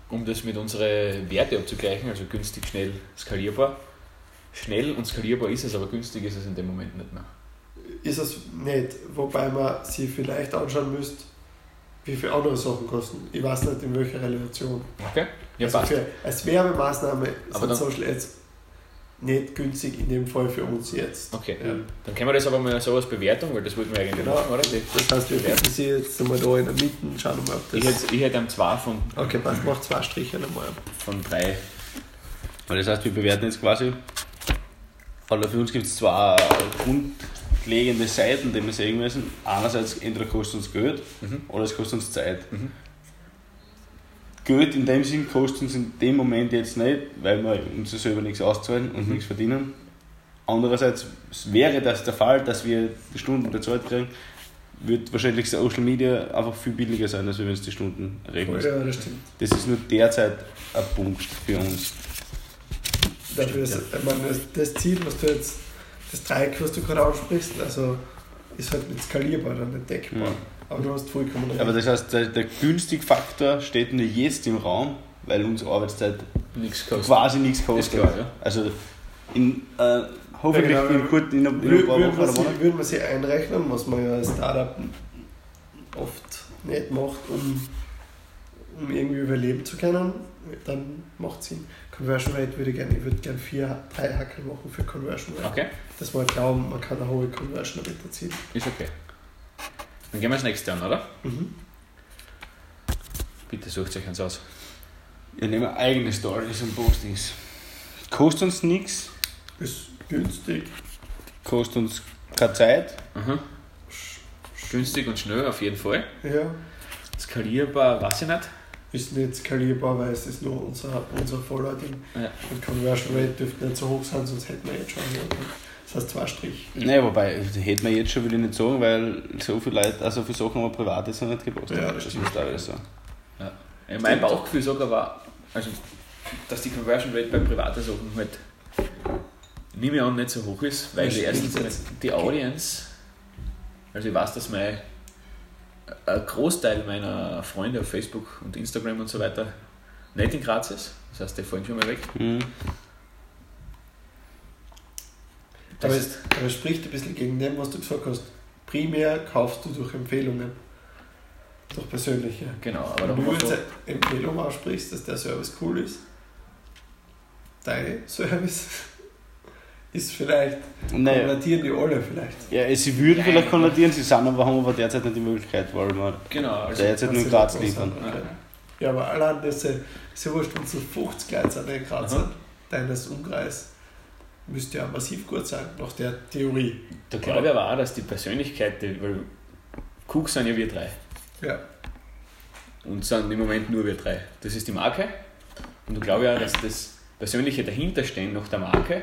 um das mit unseren Werte abzugleichen, also günstig, schnell, skalierbar. Schnell und skalierbar ist es, aber günstig ist es in dem Moment nicht mehr. Ist es nicht, wobei man sich vielleicht anschauen müsste, wie viele andere Sachen kosten. Ich weiß nicht in welcher Relation. Okay. Ja, also für, als Werbemaßnahme aber sind Social Ads nicht günstig in dem Fall für uns jetzt. Okay, ja. dann können wir das aber mal so als Bewertung, weil das wollten wir eigentlich genau. machen, oder? Das heißt, wir werten sie jetzt einmal da in der Mitte, schauen wir mal, ob das... Ich hätte, ich hätte einen 2 von... Okay, passt, mach zwei Striche einmal. Von 3. Das heißt, wir bewerten jetzt quasi... Also für uns gibt es zwei Grund grundlegende Seiten, die wir sehen müssen. Einerseits, entweder kostet uns Geld mhm. oder es kostet uns Zeit. Mhm. Geld in dem Sinn kostet uns in dem Moment jetzt nicht, weil wir uns selber nichts auszahlen und mhm. nichts verdienen. Andererseits wäre das der Fall, dass wir die Stunden bezahlt kriegen, wird wahrscheinlich Social Media einfach viel billiger sein, als wenn es die Stunden rechnen. Ja, das stimmt. Das ist nur derzeit ein Punkt für uns. Dafür ist, ich meine, das Ziel, was du jetzt, das Dreieck, was du gerade ansprichst, also ist halt nicht skalierbar, dann nicht deckbar. Mhm. Aber du hast vollkommen recht. Aber das heißt, der, der Günstigfaktor steht nur jetzt im Raum, weil unsere Arbeitszeit nichts kostet. quasi nichts kostet. Klar, ja. Also in, äh, hoffentlich ja, genau. in, kurz, in, in ein paar Wochen oder Monaten. Würde man sich einrechnen, was man ja als Startup oft nicht macht, um, um irgendwie überleben zu können, dann macht es Sinn. Conversion Rate würde ich gerne, ich würde gerne vier, drei Hackel machen für Conversion Rate. Okay. Dass man glauben, man kann eine hohe Conversion damit erzielen. Ist okay. Dann gehen wir ins nächste an, oder? Mhm. Bitte sucht euch eins aus. Wir nehmen eigene Stories und Postings. Kostet uns nichts. Ist günstig. Kostet uns keine Zeit. Mhm. Günstig und schnell auf jeden Fall. Ja. Skalierbar, weiß ich nicht. Ist nicht skalierbar, weil es ist nur unser, unser Vollding. Ja. Und Conversion Rate dürfte nicht so hoch sein, sonst hätten wir jetzt schon. Das heißt zwei Strich. Nein, wobei, hätte man jetzt schon, will ich nicht sagen, weil so viele Leute, also viele Sachen haben wir privat jetzt noch nicht gepostet. Ja, das, das stimmt. auch wieder so. Ja. ja mein Bauchgefühl sogar war, also, dass die Conversion Rate bei privaten Sachen halt nehme ich an, nicht so hoch ist, weil die erstens die Audience, also ich weiß, dass mein ein Großteil meiner Freunde auf Facebook und Instagram und so weiter nicht in Graz ist. Das heißt, die fallen schon mal weg. Mhm. Aber es, aber es spricht ein bisschen gegen dem, was du gesagt hast. Primär kaufst du durch Empfehlungen. Durch persönliche. Genau, aber Wenn du jetzt eine Empfehlung aussprichst, dass der Service cool ist, dein Service ist vielleicht, naja. konvertieren die alle vielleicht. Ja, sie würden Nein. vielleicht konvertieren, sie sind aber, haben aber derzeit nicht die Möglichkeit, weil wir genau, also derzeit nur Graz liefern. Okay. Ja, aber allein diese, ist ja wurscht, wenn so 50 Leute sind in Graz, deines Umkreis, müsste ja massiv gut sein, nach der Theorie. Da glaube ich aber auch, dass die Persönlichkeit, weil Cook sind ja wir drei. Ja. Und sind im Moment nur wir drei. Das ist die Marke. Und ich glaube ja, dass das Persönliche dahinterstehen nach der Marke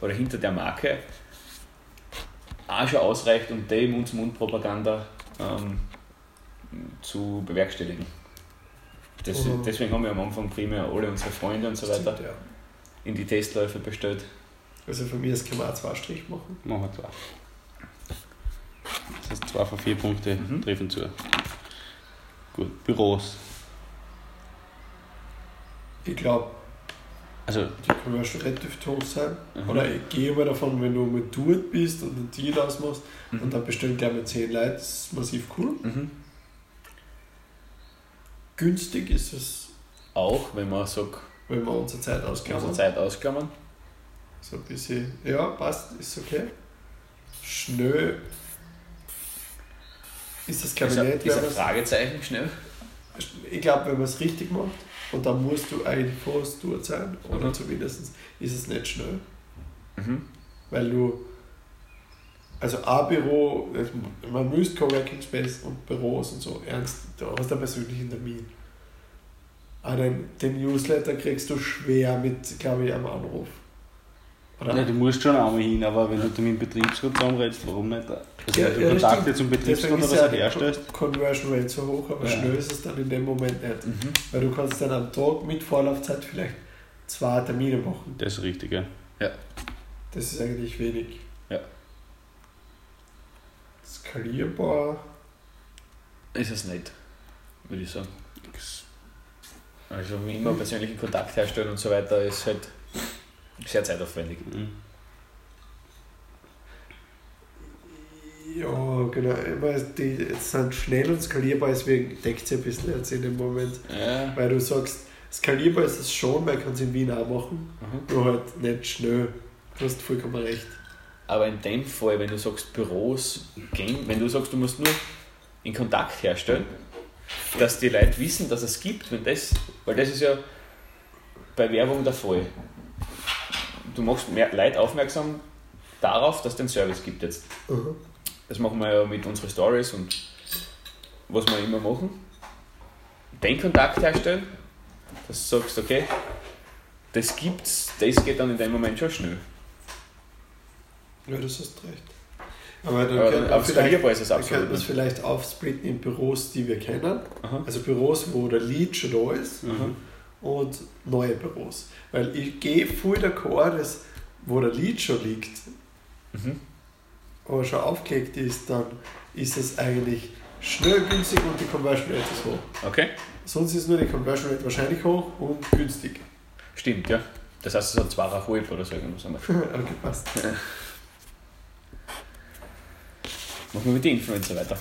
oder hinter der Marke auch schon ausreicht, um die Mund-zu-Mund-Propaganda ähm, zu bewerkstelligen. Das, mhm. Deswegen haben wir am Anfang primär alle unsere Freunde und so weiter Stimmt, ja. in die Testläufe bestellt. Also von mir ist kann man auch zwei Strich machen. Machen wir zwei. Das heißt, zwei von vier Punkte mhm. treffen zu. Gut, Büros. Ich glaube, also die können ja schon relativ hoch sein. Mhm. Oder ich gehe mal davon, wenn du mit dort bist und einen Deal ausmachst mhm. und dann bestellen gleich mit 10 Leute, das ist massiv cool. Mhm. Günstig ist es. Auch, wenn man sagt. Wenn wir unsere Zeit ausklammern. Unsere Zeit ausklammern. So ein bisschen, ja, passt, ist okay. Schnell. Ist das Kabinett. Ist ein, ist ein Fragezeichen schnell? Ich glaube, wenn man es richtig macht und dann musst du eigentlich dort sein. Oder zumindest ist es nicht schnell. Mhm. Weil du, also ein Büro, man müsste Coworking Space und Büros und so ernst, du hast einen persönlichen Termin. Aber den, den Newsletter kriegst du schwer mit, glaube ich, einem Anruf. Oder? Ja, du musst schon einmal hin, aber wenn du mit dem Betriebsrat zusammenredest, warum nicht? Also ja, wenn du ja, Kontakte zum Betriebsrat oder was ja herstellst. Conversion Rate so hoch, aber ja. schnell ist es dann in dem Moment nicht. Mhm. Weil du kannst dann am Tag mit Vorlaufzeit vielleicht zwei Termine machen. Das ist richtig, ja. ja. Das ist eigentlich wenig. Ja. Skalierbar. Ist es nicht, würde ich sagen. Also wie immer persönlichen Kontakt herstellen und so weiter ist halt sehr zeitaufwendig. Mhm. Ja, genau. Die sind schnell und skalierbar, deswegen deckt sich ein bisschen jetzt in dem Moment. Ja. Weil du sagst, skalierbar ist es schon, weil kann es in Wien auch machen, mhm. nur halt nicht schnell. Du hast vollkommen recht. Aber in dem Fall, wenn du sagst Büros gehen, wenn du sagst, du musst nur in Kontakt herstellen, dass die Leute wissen, dass es gibt, wenn das, weil das ist ja bei Werbung der Fall du machst mehr Leute aufmerksam darauf, dass es den Service gibt jetzt. Mhm. Das machen wir ja mit unseren Stories und was wir immer machen. Den Kontakt herstellen, dass du sagst, okay, das gibt's, das geht dann in dem Moment schon schnell. Ja, das hast recht. Aber dann Aber könnte man vielleicht, könnte es vielleicht aufsplitten in Büros, die wir kennen. Aha. Also Büros, wo der Lead schon da ist Mhm. Und neue Büros. Weil ich gehe voll d'accord, dass wo der Lead schon liegt, Mhm. aber schon aufgelegt ist, dann ist es eigentlich schnell günstig und die Conversion Rate ist hoch. Okay, Sonst ist nur die Conversion Rate wahrscheinlich hoch und günstig. stimmt, ja. Das heißt, es hat zweieinhalb oder so irgendwas. einmal. okay, passt. Machen wir mit den Influencer weiter.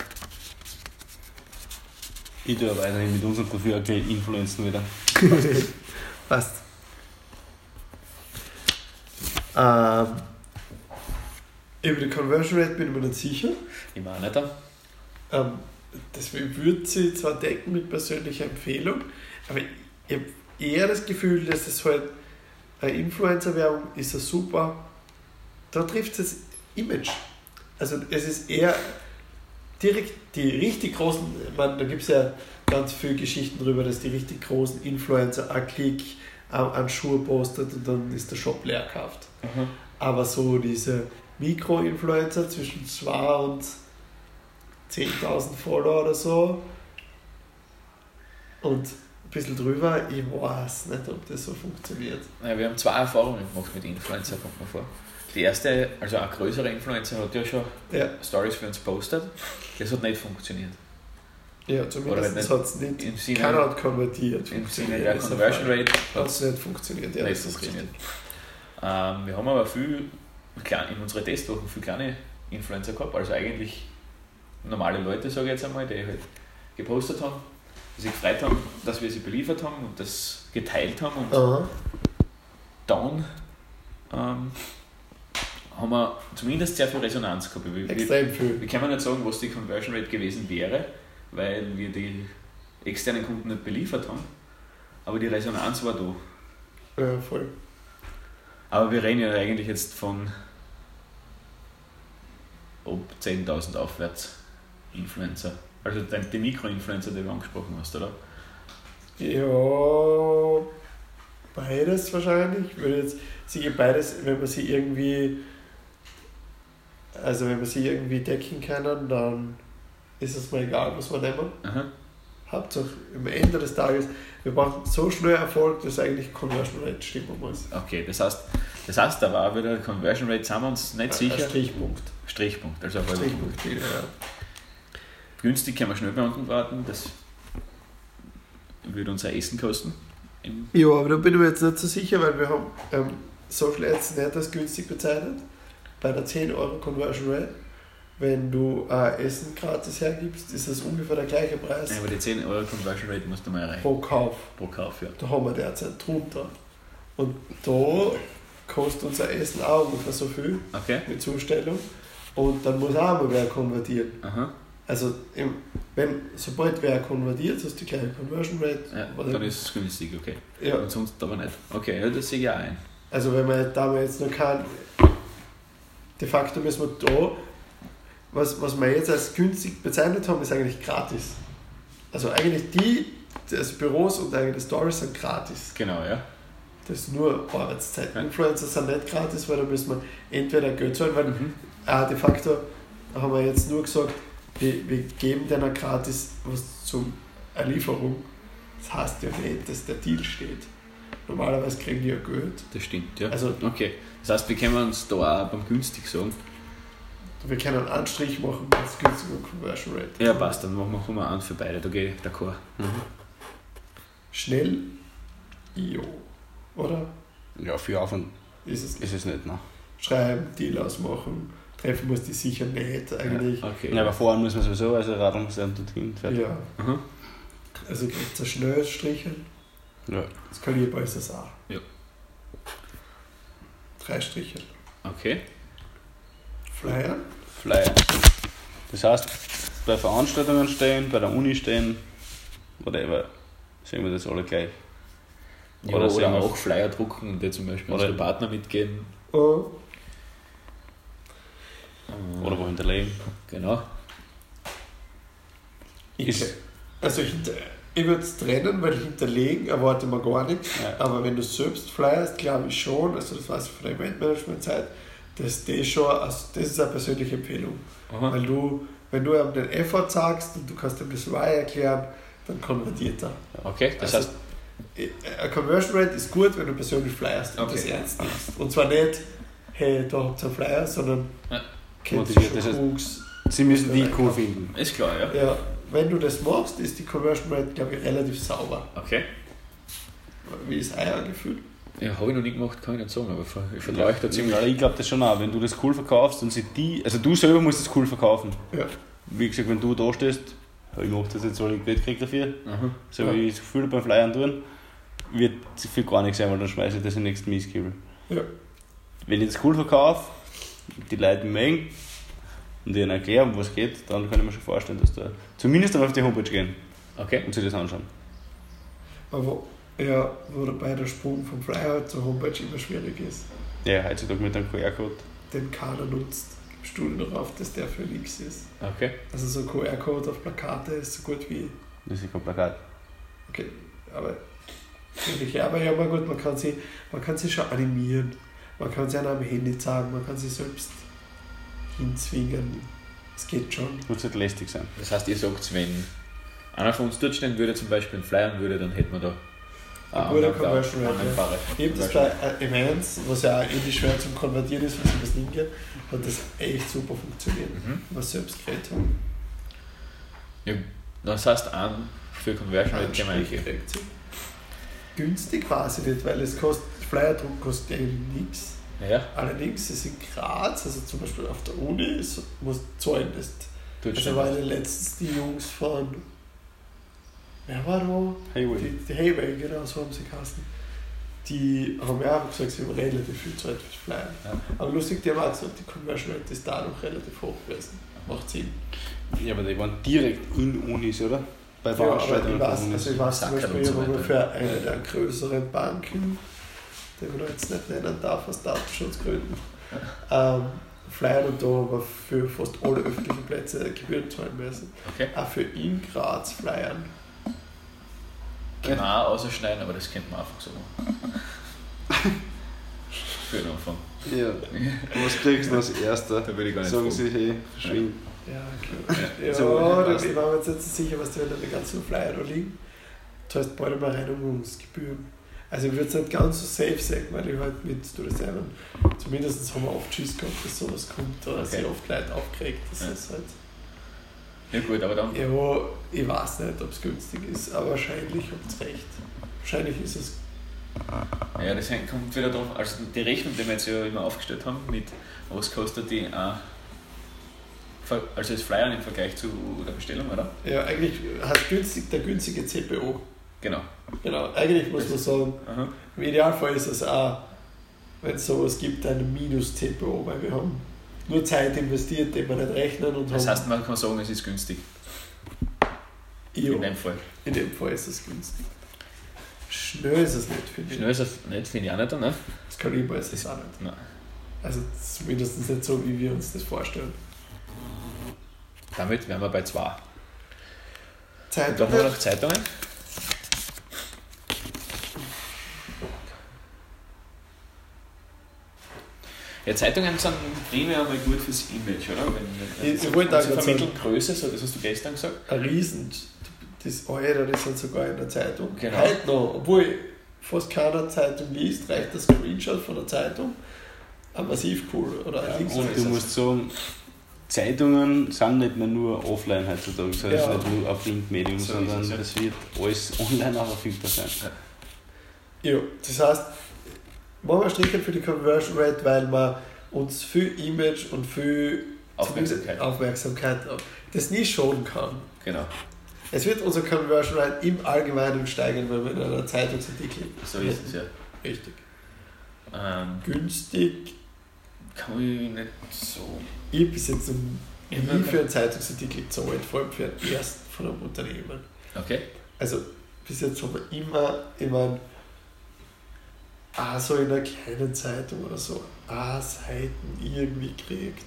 Ich tue weiterhin mit unserem Profil aktuell Influenzen wieder. passt. Ähm, über die Conversion Rate bin ich mir nicht sicher. Ich war nicht da. Ähm, das würde sie zwar decken mit persönlicher Empfehlung, aber ich habe eher das Gefühl, dass es halt eine Influencer-Werbung ist ein super, da trifft es das Image. Also es ist eher direkt die richtig großen, ich meine, da gibt es ja ganz viele Geschichten darüber, dass die richtig großen Influencer ein Klick an an Schuhe postet und dann ist der Shop leer gekauft. Mhm. Aber so diese Mikro-Influencer zwischen 2 und 10.000 Follower oder so und ein bisschen drüber, ich weiß nicht, ob das so funktioniert. Ja, wir haben zwei Erfahrungen gemacht mit Influencer, kommt mir vor. Die erste, also ein größerer Influencer hat ja schon Ja, Stories für uns postet. Das hat nicht funktioniert. Ja zumindest hat es nicht, Im Sinne, keiner hat konvertiert. im Sinne der Conversion. Rate Hat es nicht funktioniert, ja, nicht das ist richtig. Ähm, wir haben aber viel, in unseren Testwochen viele kleine Influencer gehabt, also eigentlich normale Leute, sage ich jetzt einmal, die halt gepostet haben, die sich gefreut haben, dass wir sie beliefert haben und das geteilt haben und Aha. dann ähm, haben wir zumindest sehr viel Resonanz gehabt. Wir, wir, Extrem viel. wir können nicht sagen, was die Conversion Rate gewesen wäre, weil wir die externen Kunden nicht beliefert haben, aber die Resonanz war da. Ja, voll. Aber wir reden ja eigentlich jetzt von ob 10.000 aufwärts Influencer. Also die Mikro-Influencer, die du angesprochen hast, oder? Ja, beides wahrscheinlich. Ich würde jetzt sie beides, wenn man sie irgendwie, also wenn wir sie irgendwie decken können, dann ist es mir egal, was wir nehmen. Aha. Hauptsache am Ende des Tages, wir brauchen so schnell Erfolg, dass eigentlich Conversion Rate stimmen muss. Okay, das heißt, das heißt, da war wieder Conversion Rate, sind wir uns nicht Ein sicher. Strichpunkt. Strichpunkt, also auf. Strichpunkt, ja. Günstig können wir schnell beantworten, das würde unser Essen kosten. Ja, aber da bin ich mir jetzt nicht so sicher, weil wir haben ähm, Social Ads nicht als günstig bezeichnet. Bei einer 10 Euro Conversion Rate. Wenn du äh, Essen gratis hergibst, ist das ungefähr der gleiche Preis Ja, aber die 10 Euro Conversion Rate musst du mal erreichen. pro Kauf. Pro Kauf, ja. Da haben wir derzeit drunter. Und da kostet unser Essen auch ungefähr so viel Okay. mit Zustellung. Und dann muss auch mal wer konvertieren. Aha. Also, wenn, sobald wer konvertiert, hast du die gleiche Conversion Rate. Ja, dann ist es günstig, okay. ja, Und sonst aber nicht. Okay, ja, das sehe ich auch ein. Also wenn man da wir jetzt noch kein, de facto müssen wir da, was, was wir jetzt als günstig bezeichnet haben, ist eigentlich gratis. Also eigentlich die, also Büros und eigene Stories sind gratis. Genau, ja. Das ist nur Arbeitszeit. Ja. Influencer sind nicht gratis, weil da müssen wir entweder Geld zahlen, weil Mhm. ah, de facto haben wir jetzt nur gesagt, wir, wir geben denen gratis was zum Erlieferung. Das heißt ja nicht, dass der Deal steht. Normalerweise kriegen die ja Geld. Das stimmt, ja. Also Okay. Das heißt, wir können uns da auch beim günstig sagen. Wir können einen Anstrich machen mit günstiger Conversion Rate. Ja, passt, dann machen wir mal an für beide. Da gehe ich d'accord. Schnell, jo. Oder? Ja, viel Aufwand Ist es ist es nicht. Ne? Schreiben, Deal ausmachen, treffen muss die sicher nicht eigentlich. Ja, okay. Ja, aber fahren muss man sowieso, also muss dann dorthin. Fertig. Ja. Aha. Also gibt es ein schnelles Stricheln. Ja. Skalierbar ist es auch. Ja. Drei Striche. Okay. Flyer. Flyer. Das heißt, bei Veranstaltungen stehen, bei der Uni stehen, whatever, sehen wir das alle gleich. Ja, Oder oder, sehen wir- auch Flyer drucken und die zum Beispiel Oder- unsere Partner mitgeben. Oh, Oder wo hinterlegen. Genau. ich, also ich, ich würde es trennen, weil hinterlegen erwarte man gar nichts. Ja. Aber wenn du selbst flyerst, glaube ich schon, also das weiß ich von der Eventmanagement-Zeit, das, das, schon, also das ist eine persönliche Empfehlung. Aha. Weil du, wenn du ihm den Effort sagst und du kannst ihm das Why erklären, dann konvertiert er. Okay, das also, heißt. Eine Conversion Rate ist gut, wenn du persönlich flyerst und okay. das ernst nimmst. Und zwar nicht, hey, da habt ihr einen Flyer, sondern ja. kennst du schon Sie müssen die cool finden. Ist klar, ja. ja. Wenn du das machst, ist die Conversion Rate, glaube ich, relativ sauber. Okay. Wie ist euer Gefühl? Ja, habe ich noch nie gemacht, kann ich nicht sagen, aber ich vertraue euch da ziemlich. Ja, ich glaube das schon auch, wenn du das cool verkaufst und sie die, also du selber musst das cool verkaufen. Ja. Wie gesagt, wenn du da stehst, ich mache das jetzt, weil ich Geld kriege dafür, mhm. so ja. wie ich das Gefühl beim Flyern tun, wird für gar nichts sein, weil dann schmeiße ich das in den nächsten Mistkübel. Ja. Wenn ich das cool verkaufe, die Leute mengen und ihnen erklären, um was geht, dann kann ich mir schon vorstellen, dass da zumindest auf die Homepage gehen okay. und sich das anschauen. Aber ja, wo dabei der Sprung vom Flyer zur Homepage immer schwierig ist. Ja, heutzutage mit einem QR-Code. Den keiner nutzt. Gibst du darauf, dass der für nichts ist. Okay. Also so QR-Code auf Plakate ist so gut wie. Das ist kein Plakat. Okay, aber. Aber ja, aber gut, man kann sie, man kann sie schon animieren. Man kann sie an einem Handy zeigen, man kann sie selbst hinzwingen. Es geht schon. Muss nicht lästig sein. Das heißt, ihr sagt, wenn einer von uns dort stehen würde, zum Beispiel einen flyern würde, dann hätten wir da ein guter Conversion Rate. Habe das bei Events, was ja auch ähnlich schwer zum Konvertieren ist, was über das Link geht, hat das echt super funktioniert, mhm. was selbst geredet haben. Ja, das heißt, an für Conversion Rate kann man eigentlich. Günstig sie nicht, weil es kostet, Flyerdruck kostet ja nichts. Ja. Allerdings ist in Graz, also zum Beispiel auf der Uni, muss zahlen. Das, also waren letztens die Jungs von wer war da? Hayway. Die, die Hayway, genau, so haben sie geheißen. Die haben ja auch gesagt, sie haben relativ viel Zeit fürs Flyer. Ja. Aber lustig, die haben auch gesagt, die Conversion Rate ist da noch relativ hoch gewesen. Macht Sinn. Ja, aber die waren direkt in Unis, oder? Bei Veranstaltungen. Ja, ich weiß, also ich weiß zum Beispiel, ich habe für eine der größeren Banken, die man jetzt nicht nennen darf aus Datenschutzgründen, ähm, Flyer und da aber für fast alle öffentlichen Plätze Gebühren zahlen müssen. Okay. Auch für in Graz Flyern wir auch ausschneiden, aber das könnte man einfach so. Für den Anfang. Ja. Was kriegst du als erster? Da würde ich gar nicht Sagen sie, hey, verschwinden. Ja, klar. Ja, ja so, ja ich war mir jetzt nicht so sicher, was da in den ganzen Flyer da liegen. Du hast bald mal Reinigungsgebühren. Also ich würde es nicht ganz so safe sagen, weil ich halt mit du das selber. Zumindest haben wir oft Schiss gehabt, dass sowas kommt oder okay. sich oft Leute aufgeregt. Das ja. ist halt. Ja gut, aber dann. Ja, ich weiß nicht, ob es günstig ist, aber wahrscheinlich habt ihr recht. Wahrscheinlich ist es. Ja, das kommt wieder drauf. Also die Rechnung, die wir jetzt ja immer aufgestellt haben, mit was kostet die auch, also das Flyer im Vergleich zu der Bestellung, oder? Ja, eigentlich hat günstig, der günstige CPO. Genau. Genau, eigentlich muss man sagen, Aha. im Idealfall ist es auch, wenn es sowas gibt, ein Minus-CPO, weil wir haben nur Zeit investiert, die wir nicht rechnen. Und das heißt, man kann sagen, es ist günstig. Ja, in dem Fall. In dem Fall ist es günstig. Schnell ist es nicht, finde ich. Schnell ist es nicht, finde ich auch nicht, ne? Skalierbar ist es auch nicht. Nein. Also zumindest nicht so, wie wir uns das vorstellen. Damit wären wir bei zwei. Zeitungen. dann haben wir noch Zeitungen. Ja, Zeitungen sind primär einmal gut fürs Image, oder? Wenn, wenn ich, ich wollte sie vermitteln Größe, so, das hast du gestern gesagt. Ein Riesen, das Alter, das sind sogar in der Zeitung. Genau. Heute noch, obwohl fast keiner Zeitung liest, reicht das Screenshot von der Zeitung. Aber massiv cool. Oder ja, und du musst sagen, Zeitungen sind nicht mehr nur offline heutzutage, das heißt ja. nicht nur ein Printmedium, so sondern es, ja. das wird alles online auch verfügbar sein. Ja, das heißt, machen wir Striche für die Conversion Rate, weil man uns viel Image und viel Aufmerksamkeit, Aufmerksamkeit das nie schonen kann. Genau. Es wird unser Conversion Rate im Allgemeinen steigen, wenn wir in einer Zeitungsartikel. So ist es ja. Richtig. Ähm, Günstig. Kann ich nicht so. Ich bis jetzt nie für einen Zeitungsartikel gezahlt, vor allem für einen ersten von einem Unternehmen. Okay. Also bis jetzt haben wir immer, ich meine, auch so in einer kleinen Zeitung oder so, auch Seiten irgendwie kriegt.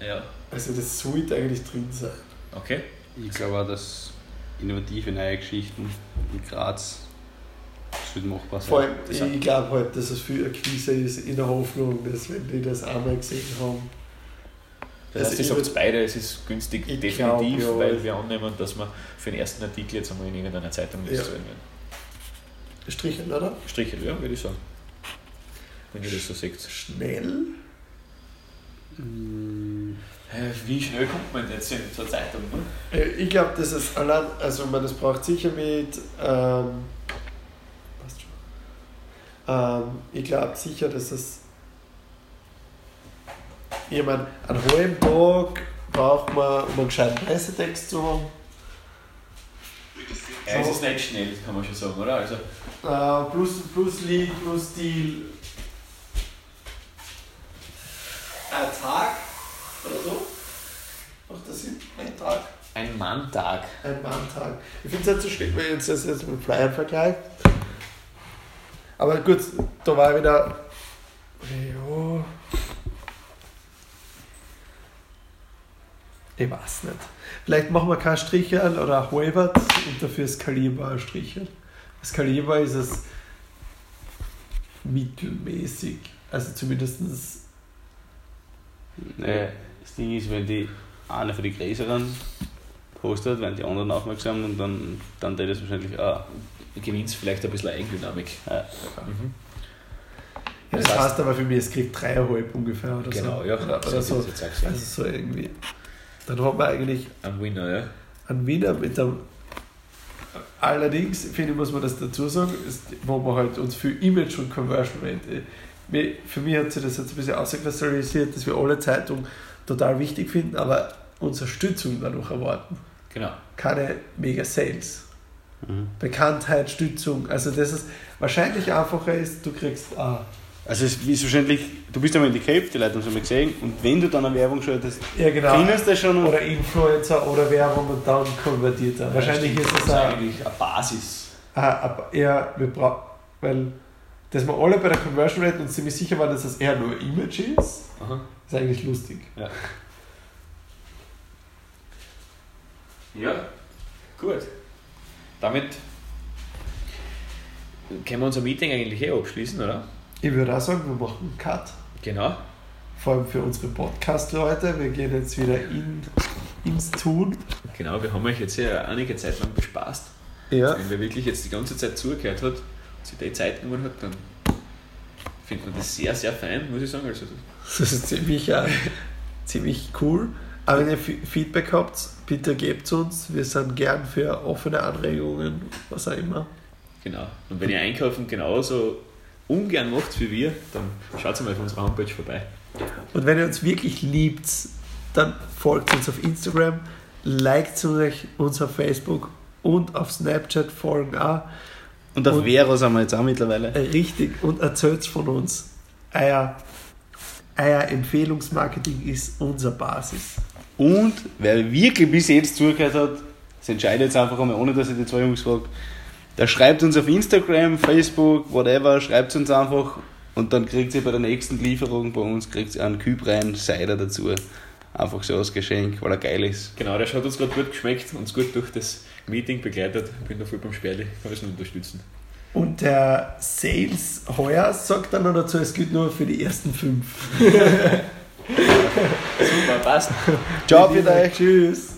Ja. Also das sollte eigentlich drin sein. Okay. Ich glaube auch, dass innovative neue Geschichten in Graz absolut machbar sein. Vor allem, ich glaube halt, dass es viel Akquise ist, in der Hoffnung, dass wenn die das einmal gesehen haben. Das heißt, also ich sage beide, es ist günstig, definitiv, glaub, ja, weil wir annehmen, dass wir für den ersten Artikel jetzt einmal in irgendeiner Zeitung nichts ja. zahlen werden. Stricheln, oder? Stricheln, ja, würde ich sagen. Wenn ihr das so seht. Schnell? Hm. Wie schnell kommt man jetzt in zur Zeitung? Ne? Äh, ich glaube, das ist allein, also man das braucht sicher mit, ähm, passt schon. Ähm, ich glaube sicher, dass es, ich meine, einen halben Tag braucht man, um einen gescheiten Pressetext zu haben. Ja, es ist nicht schnell, kann man schon sagen, oder? Also, äh, plus, plus Lead, plus Deal. Ein Tag oder so. Macht das Sinn? Ein Tag? Ein Manntag. Ein Manntag. Ich finde es halt so schlimm, wenn ich das jetzt mit Flyer vergleiche. Aber gut, da war ich wieder. Ja. Ich weiß nicht. Vielleicht machen wir kein Strichel oder ein Halbert und dafür skalierbar ein Strichel. Skalierbar ist es mittelmäßig. Also zumindest. Nee, das Ding ist, wenn die eine für die Größeren postet, werden die anderen aufmerksam und dann, dann tät das wahrscheinlich auch. Gewinnt vielleicht ein bisschen Eigendynamik. Ja. Mhm. Ja, das, das heißt, heißt, aber für mich, es kriegt dreieinhalb ungefähr oder genau, so. ja. Oder, oder so. Also so irgendwie. Dann haben wir eigentlich. Ein Winner, ja. Ein Winner mit dem. Allerdings, finde ich, muss man das dazu sagen, ist, wo wir halt uns für Image und Conversion Rate. Für mich hat sich das jetzt ein bisschen auskristallisiert, dass wir alle Zeitungen total wichtig finden, aber Unterstützung dadurch erwarten. Genau. Keine mega Sales. Mhm. Bekanntheit, Stützung. Also das ist wahrscheinlich einfacher ist, du kriegst ah. Also es ist wahrscheinlich, du bist einmal in die Cape, die Leute haben es einmal gesehen, und wenn du dann eine Werbung schaltest, ja, genau. findest du schon. Oder Influencer oder Werbung und dann konvertiert er. Wahrscheinlich ist das, das eigentlich eine Basis. Ah, ja, wir brauchen, weil dass wir alle bei der Conversion Rate uns ziemlich sicher waren, dass das eher nur Image ist, Aha. ist eigentlich lustig. Ja. Ja, gut. Damit können wir unser Meeting eigentlich eh abschließen, oder? Ich würde auch sagen, wir machen einen Cut. Genau. Vor allem für unsere Podcast-Leute. Wir gehen jetzt wieder in, ins Tun. Genau, wir haben euch jetzt ja einige Zeit lang bespaßt. Ja. Wenn wer wirklich jetzt die ganze Zeit zugehört hat, sich die Zeit genommen hat, dann findet man das sehr, sehr fein, muss ich sagen. Also, das ist ziemlich, äh, ziemlich cool. Aber wenn ihr Feedback habt, bitte gebt es uns. Wir sind gern für offene Anregungen, was auch immer. Genau. Und wenn ihr einkaufen genauso ungern macht wie wir, dann schaut mal auf unserer Homepage vorbei. Und wenn ihr uns wirklich liebt, dann folgt uns auf Instagram, liked uns auf Facebook und auf Snapchat folgen auch. Und auf und, Vero sind wir jetzt auch mittlerweile. Richtig, und erzählt von uns. Euer, euer Empfehlungsmarketing ist unsere Basis. Und wer wirklich bis jetzt zugehört hat, das entscheidet jetzt einfach einmal, ohne dass ich die zwei Jungs frage. Der schreibt uns auf Instagram, Facebook, whatever, schreibt uns einfach und dann kriegt ihr bei der nächsten Lieferung bei uns kriegt ihr einen Küb rein, Cider dazu. Einfach so als Geschenk, weil er geil ist. Genau, der hat uns gerade gut geschmeckt, uns gut durch das Meeting begleitet. Ich bin da voll beim Sperli, kann das nur unterstützen. Und der Sales heuer sagt dann noch dazu, es gilt nur für die ersten fünf. Super, passt. Ciao, für euch. Tschüss.